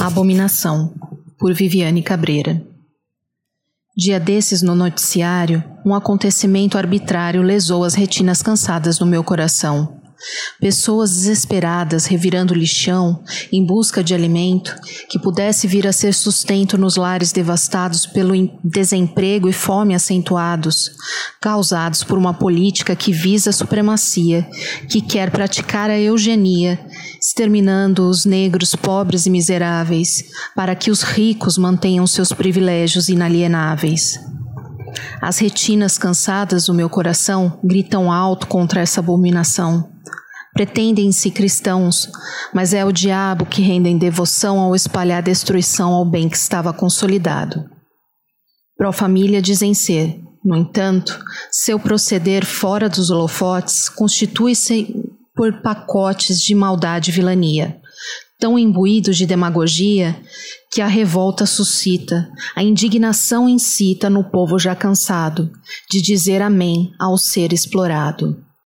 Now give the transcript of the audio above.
Abominação, por Viviane Cabreira. Dia desses no noticiário, um acontecimento arbitrário lesou as retinas cansadas do meu coração. Pessoas desesperadas revirando lixão em busca de alimento que pudesse vir a ser sustento nos lares devastados pelo desemprego e fome acentuados, causados por uma política que visa a supremacia, que quer praticar a eugenia, exterminando os negros pobres e miseráveis, para que os ricos mantenham seus privilégios inalienáveis. As retinas cansadas do meu coração gritam alto contra essa abominação Pretendem-se cristãos, mas é o diabo que rendem devoção ao espalhar destruição ao bem que estava consolidado. Pró-família dizem ser, no entanto, seu proceder fora dos holofotes constitui-se por pacotes de maldade e vilania, tão imbuídos de demagogia que a revolta suscita, a indignação incita no povo já cansado de dizer amém ao ser explorado.